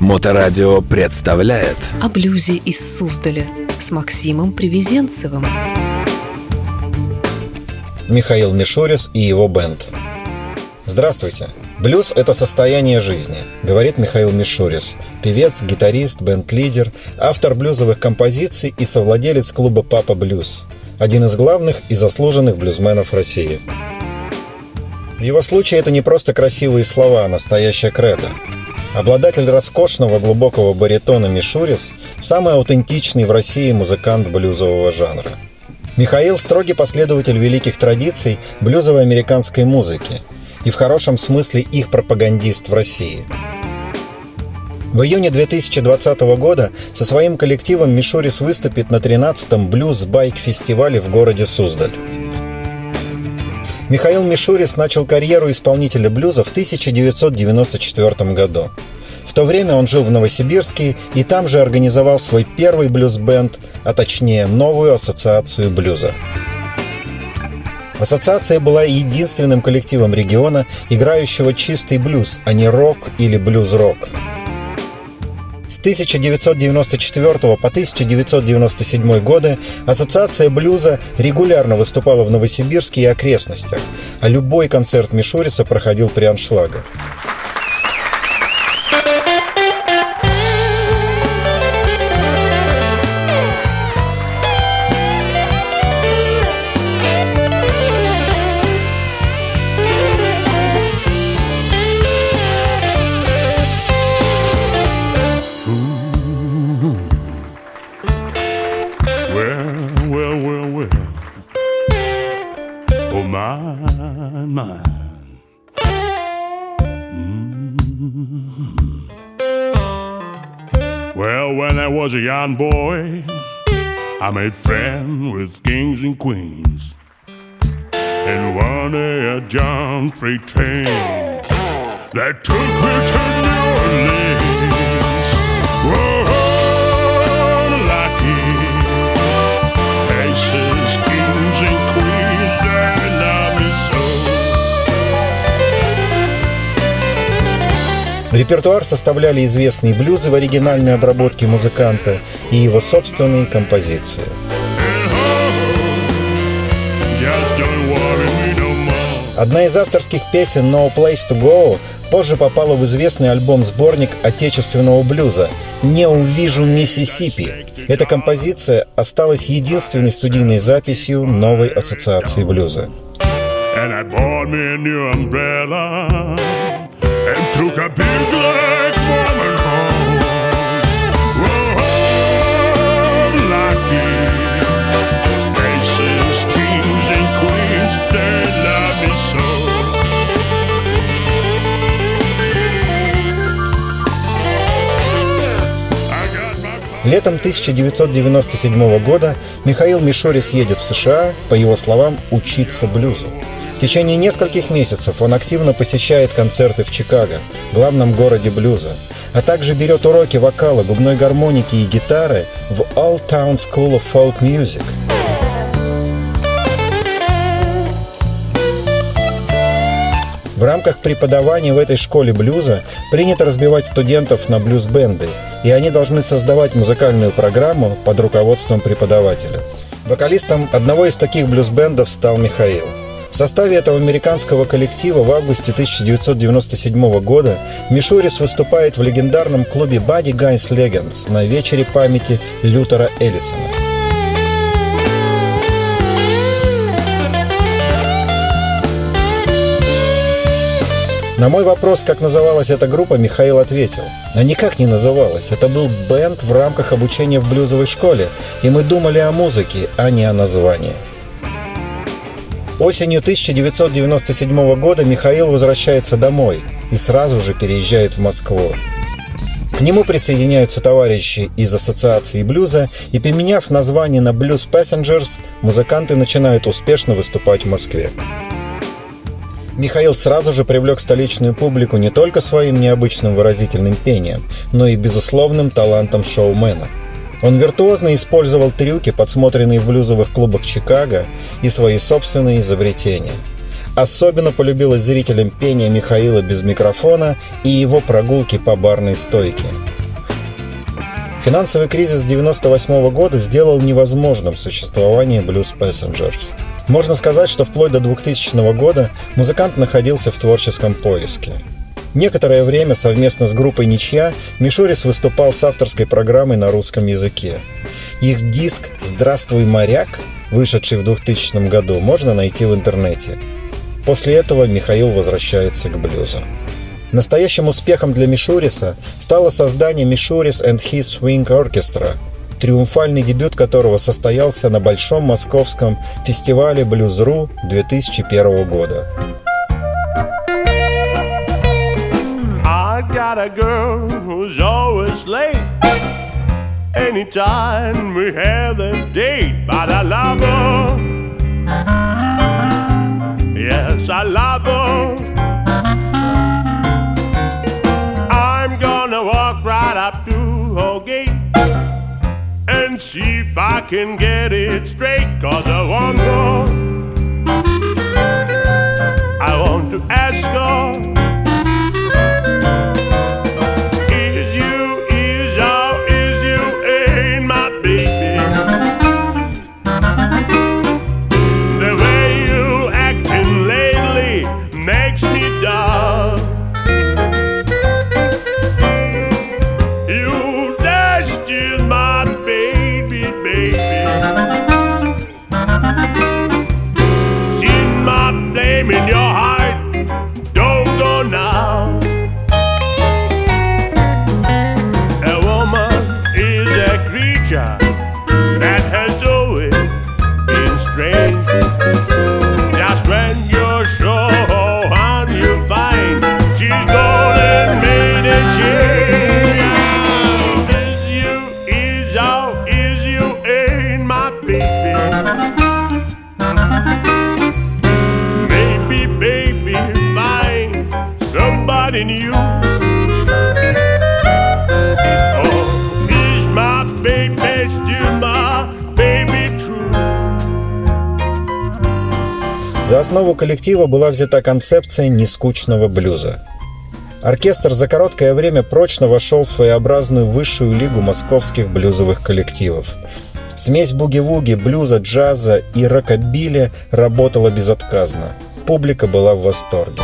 Моторадио представляет О блюзе из Суздаля с Максимом Привезенцевым. Михаил Мишурис и его бенд. Здравствуйте. Блюз – это состояние жизни, говорит Михаил Мишурис, певец, гитарист, бенд-лидер, автор блюзовых композиций и совладелец клуба «Папа Блюз», один из главных и заслуженных блюзменов России. В его случае это не просто красивые слова, а настоящая кредо. Обладатель роскошного глубокого баритона Мишурис – самый аутентичный в России музыкант блюзового жанра. Михаил – строгий последователь великих традиций блюзовой американской музыки и в хорошем смысле их пропагандист в России. В июне 2020 года со своим коллективом Мишурис выступит на 13-м блюз-байк-фестивале в городе Суздаль. Михаил Мишурис начал карьеру исполнителя блюза в 1994 году. В то время он жил в Новосибирске и там же организовал свой первый блюз-бенд, а точнее новую ассоциацию блюза. Ассоциация была единственным коллективом региона, играющего чистый блюз, а не рок или блюз-рок. 1994 по 1997 годы Ассоциация блюза регулярно выступала в Новосибирске и окрестностях, а любой концерт Мишуриса проходил при аншлагах. I made friends with kings and queens. And one day I jumped freight train that took me to New Orleans. Whoa, Репертуар составляли известные блюзы в оригинальной обработке музыканта и его собственные композиции. Одна из авторских песен «No Place to Go» позже попала в известный альбом-сборник отечественного блюза «Не увижу Миссисипи». Эта композиция осталась единственной студийной записью новой ассоциации блюза. And I bought me a new umbrella a big black woman Летом 1997 года Михаил Мишорис едет в США, по его словам, учиться блюзу. В течение нескольких месяцев он активно посещает концерты в Чикаго, главном городе блюза, а также берет уроки вокала, губной гармоники и гитары в All Town School of Folk Music. В рамках преподавания в этой школе блюза принято разбивать студентов на блюз-бенды, и они должны создавать музыкальную программу под руководством преподавателя. Вокалистом одного из таких блюз-бендов стал Михаил. В составе этого американского коллектива в августе 1997 года Мишурис выступает в легендарном клубе Buddy Guys Legends на вечере памяти Лютера Эллисона. На мой вопрос, как называлась эта группа, Михаил ответил. А никак не называлась. Это был бенд в рамках обучения в блюзовой школе. И мы думали о музыке, а не о названии. Осенью 1997 года Михаил возвращается домой и сразу же переезжает в Москву. К нему присоединяются товарищи из Ассоциации блюза, и поменяв название на Blues Passengers, музыканты начинают успешно выступать в Москве. Михаил сразу же привлек столичную публику не только своим необычным выразительным пением, но и безусловным талантом шоумена. Он виртуозно использовал трюки, подсмотренные в блюзовых клубах Чикаго, и свои собственные изобретения. Особенно полюбилось зрителям пение Михаила без микрофона и его прогулки по барной стойке – Финансовый кризис 98 года сделал невозможным существование Blues Passengers. Можно сказать, что вплоть до 2000 года музыкант находился в творческом поиске. Некоторое время совместно с группой «Ничья» Мишурис выступал с авторской программой на русском языке. Их диск «Здравствуй, моряк», вышедший в 2000 году, можно найти в интернете. После этого Михаил возвращается к блюзу. Настоящим успехом для Мишуриса стало создание Мишурис and His Swing Orchestra, триумфальный дебют которого состоялся на Большом Московском фестивале Блюзру 2001 года. Got a girl who's always late. Anytime we have a date, but I love her. Yes, I love her. I'm gonna walk right up to her gate and see if I can get it straight. Cause I want her. I want to ask her. Основу коллектива была взята концепция нескучного блюза. Оркестр за короткое время прочно вошел в своеобразную высшую лигу московских блюзовых коллективов. Смесь буги-вуги, блюза, джаза и рокобили работала безотказно. Публика была в восторге.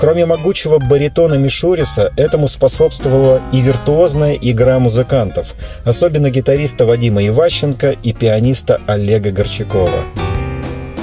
Кроме могучего баритона Мишуриса, этому способствовала и виртуозная игра музыкантов, особенно гитариста Вадима Иващенко и пианиста Олега Горчакова.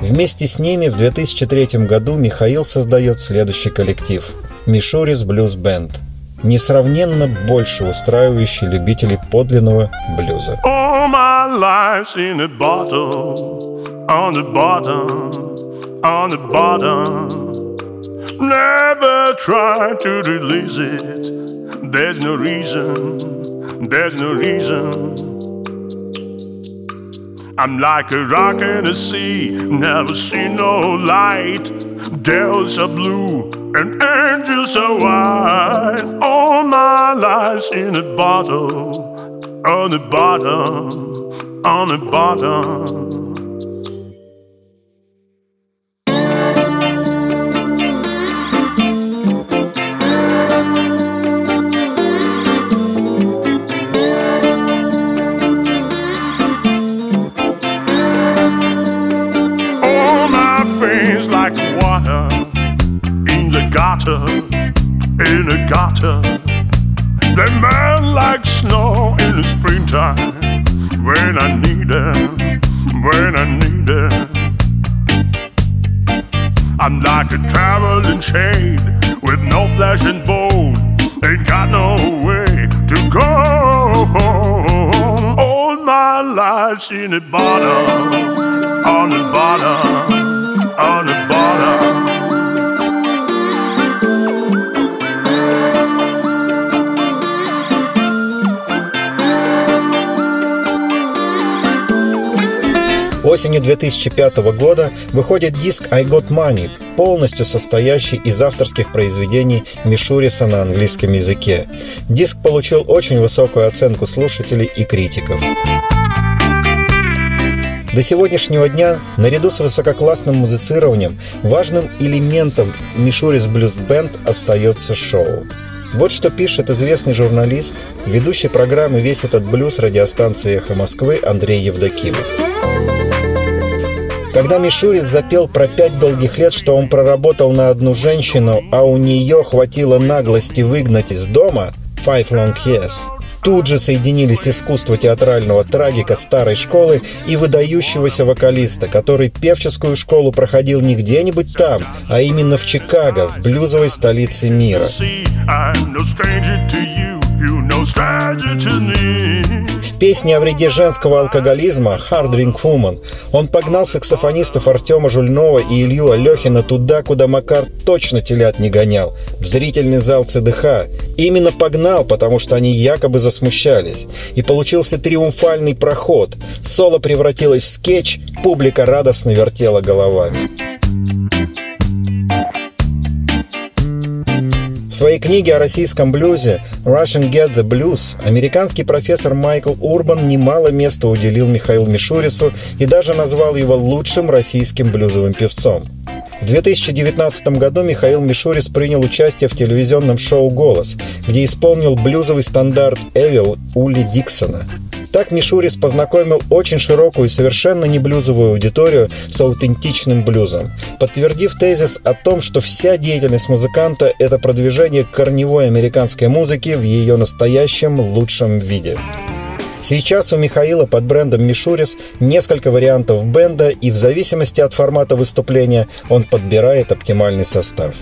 Вместе с ними в 2003 году Михаил создает следующий коллектив – Мишурис Блюз Бенд – несравненно больше устраивающий любителей подлинного блюза. All my. Never try to release it. There's no reason, there's no reason. I'm like a rock in the sea, never see no light. Devils are blue and angels are white. All my life's in a bottle, on the bottom, on the bottom. I need them, when I need them. I'm like a traveling shade with no flesh and bone, ain't got no way to go. All my life's in the bottom, on the bottom, Осенью 2005 года выходит диск «I Got Money», полностью состоящий из авторских произведений Мишуриса на английском языке. Диск получил очень высокую оценку слушателей и критиков. До сегодняшнего дня, наряду с высококлассным музицированием, важным элементом Мишурис Блюз Бенд остается шоу. Вот что пишет известный журналист, ведущий программы «Весь этот блюз» радиостанции «Эхо Москвы» Андрей Евдокимов. Когда Мишурис запел про пять долгих лет, что он проработал на одну женщину, а у нее хватило наглости выгнать из дома «Five long years», Тут же соединились искусство театрального трагика старой школы и выдающегося вокалиста, который певческую школу проходил не где-нибудь там, а именно в Чикаго, в блюзовой столице мира. В песне о вреде женского алкоголизма «Hard Drink Woman» он погнал саксофонистов Артема Жульнова и Илью Алехина туда, куда Макар точно телят не гонял, в зрительный зал ЦДХ. Именно погнал, потому что они якобы засмущались. И получился триумфальный проход. Соло превратилось в скетч, публика радостно вертела головами. Своей книге о российском блюзе «Russian Get the Blues» американский профессор Майкл Урбан немало места уделил Михаилу Мишурису и даже назвал его лучшим российским блюзовым певцом. В 2019 году Михаил Мишурис принял участие в телевизионном шоу «Голос», где исполнил блюзовый стандарт «Эвил» Ули Диксона. Так Мишурис познакомил очень широкую и совершенно не блюзовую аудиторию с аутентичным блюзом, подтвердив тезис о том, что вся деятельность музыканта – это продвижение корневой американской музыки в ее настоящем лучшем виде. Сейчас у Михаила под брендом Мишурис несколько вариантов бенда, и в зависимости от формата выступления он подбирает оптимальный состав.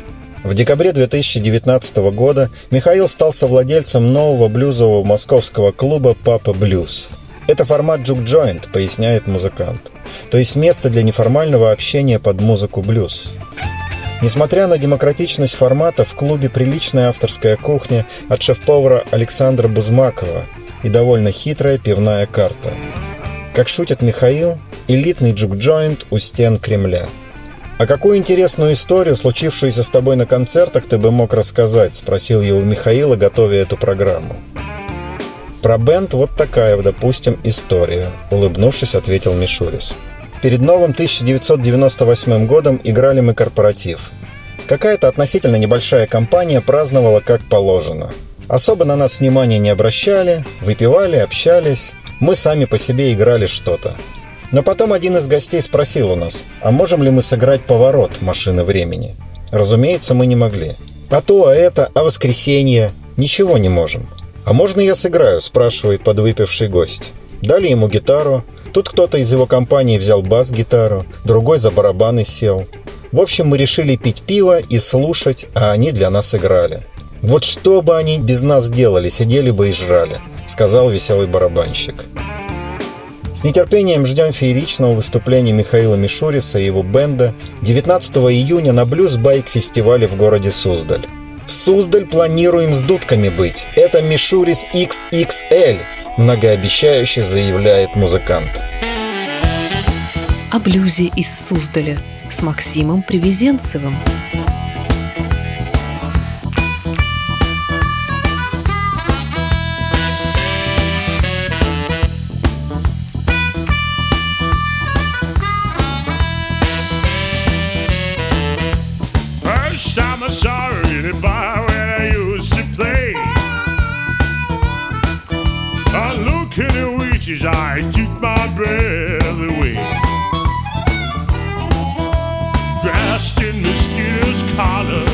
В декабре 2019 года Михаил стал совладельцем нового блюзового московского клуба «Папа Блюз». Это формат джук-джойнт, поясняет музыкант. То есть место для неформального общения под музыку блюз. Несмотря на демократичность формата, в клубе приличная авторская кухня от шеф-повара Александра Бузмакова и довольно хитрая пивная карта. Как шутит Михаил, элитный джук-джойнт у стен Кремля – «А какую интересную историю, случившуюся с тобой на концертах, ты бы мог рассказать?» – спросил я у Михаила, готовя эту программу. «Про бенд вот такая, допустим, история», – улыбнувшись, ответил Мишурис. «Перед новым 1998 годом играли мы корпоратив. Какая-то относительно небольшая компания праздновала как положено. Особо на нас внимания не обращали, выпивали, общались. Мы сами по себе играли что-то. Но потом один из гостей спросил у нас, а можем ли мы сыграть поворот машины времени? Разумеется, мы не могли. А то, а это, а воскресенье? Ничего не можем. А можно я сыграю? Спрашивает подвыпивший гость. Дали ему гитару. Тут кто-то из его компании взял бас-гитару, другой за барабаны сел. В общем, мы решили пить пиво и слушать, а они для нас играли. Вот что бы они без нас делали, сидели бы и жрали, сказал веселый барабанщик. С нетерпением ждем фееричного выступления Михаила Мишуриса и его бенда 19 июня на блюз-байк-фестивале в городе Суздаль. В Суздаль планируем с дудками быть. Это Мишурис XXL, многообещающе заявляет музыкант. О блюзе из Суздаля с Максимом Привезенцевым. dressed in this year's collar.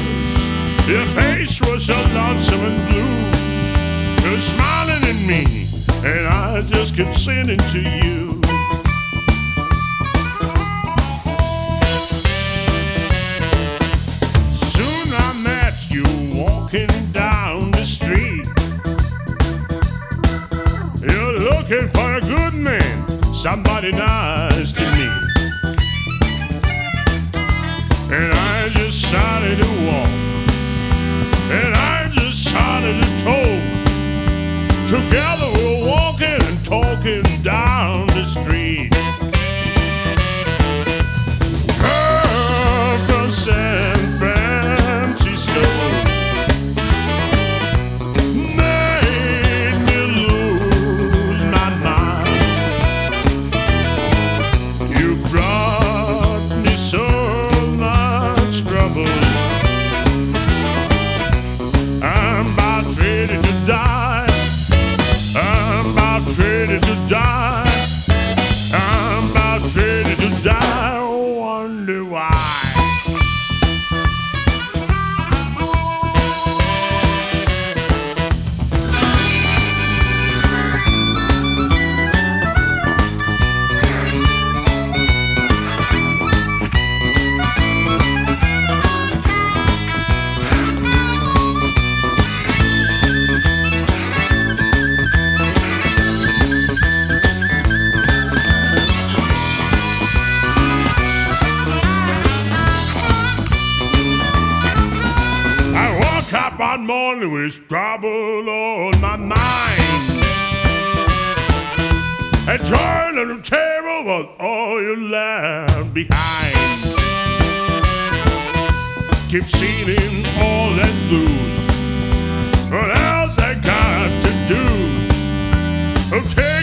Your face was so lonesome and blue. You're smiling at me, and I just kept sinning to you. Soon I met you walking down the street. You're looking for a good man, somebody nice. wall. Trouble on my mind. And joy and terror was all you left behind. Keep seeing all that good. What else I got to do? Oh,